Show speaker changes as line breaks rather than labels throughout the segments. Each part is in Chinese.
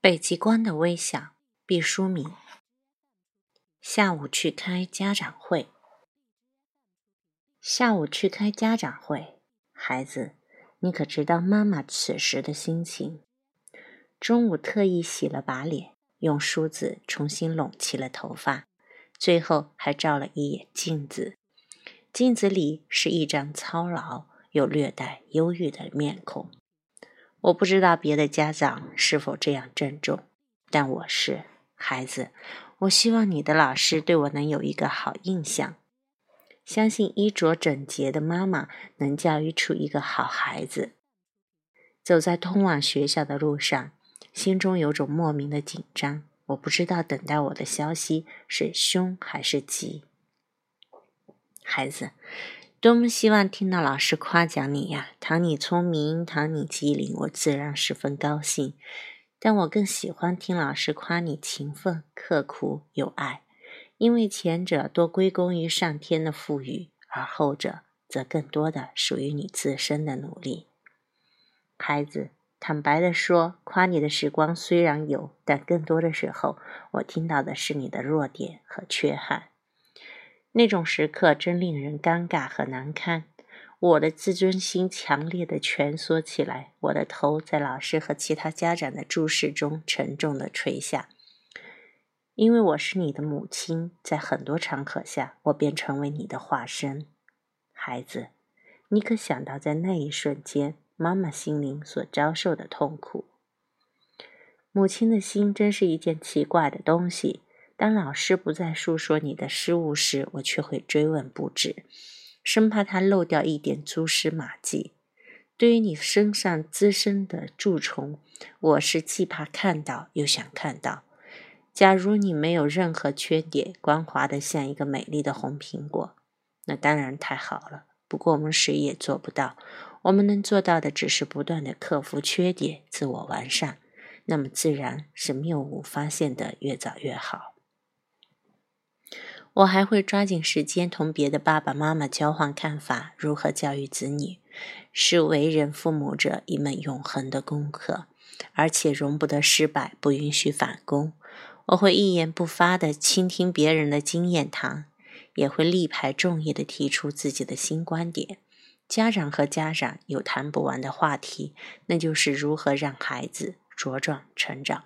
北极光的微笑，毕淑敏。下午去开家长会。下午去开家长会，孩子，你可知道妈妈此时的心情？中午特意洗了把脸，用梳子重新拢齐了头发，最后还照了一眼镜子。镜子里是一张操劳又略带忧郁的面孔。我不知道别的家长是否这样郑重，但我是孩子。我希望你的老师对我能有一个好印象。相信衣着整洁的妈妈能教育出一个好孩子。走在通往学校的路上，心中有种莫名的紧张。我不知道等待我的消息是凶还是吉。孩子。多么希望听到老师夸奖你呀！倘你聪明，倘你机灵，我自然十分高兴。但我更喜欢听老师夸你勤奋、刻苦、有爱，因为前者多归功于上天的赋予，而后者则更多的属于你自身的努力。孩子，坦白的说，夸你的时光虽然有，但更多的时候，我听到的是你的弱点和缺憾。那种时刻真令人尴尬和难堪，我的自尊心强烈的蜷缩起来，我的头在老师和其他家长的注视中沉重的垂下。因为我是你的母亲，在很多场合下，我便成为你的化身。孩子，你可想到在那一瞬间，妈妈心灵所遭受的痛苦？母亲的心真是一件奇怪的东西。当老师不再诉说你的失误时，我却会追问不止，生怕他漏掉一点蛛丝马迹。对于你身上滋生的蛀虫，我是既怕看到又想看到。假如你没有任何缺点，光滑的像一个美丽的红苹果，那当然太好了。不过我们谁也做不到，我们能做到的只是不断的克服缺点，自我完善。那么自然是谬误发现的越早越好。我还会抓紧时间同别的爸爸妈妈交换看法，如何教育子女，是为人父母者一门永恒的功课，而且容不得失败，不允许反攻。我会一言不发地倾听别人的经验谈，也会力排众议地提出自己的新观点。家长和家长有谈不完的话题，那就是如何让孩子茁壮成长。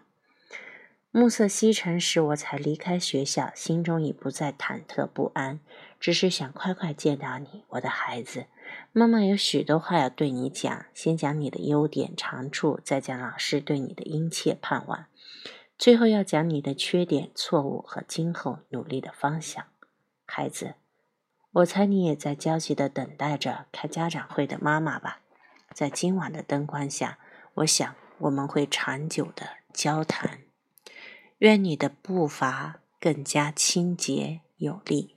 暮色西沉时，我才离开学校，心中已不再忐忑不安，只是想快快见到你，我的孩子。妈妈有许多话要对你讲，先讲你的优点长处，再讲老师对你的殷切盼望，最后要讲你的缺点错误和今后努力的方向。孩子，我猜你也在焦急地等待着开家长会的妈妈吧？在今晚的灯光下，我想我们会长久的交谈。愿你的步伐更加清洁有力。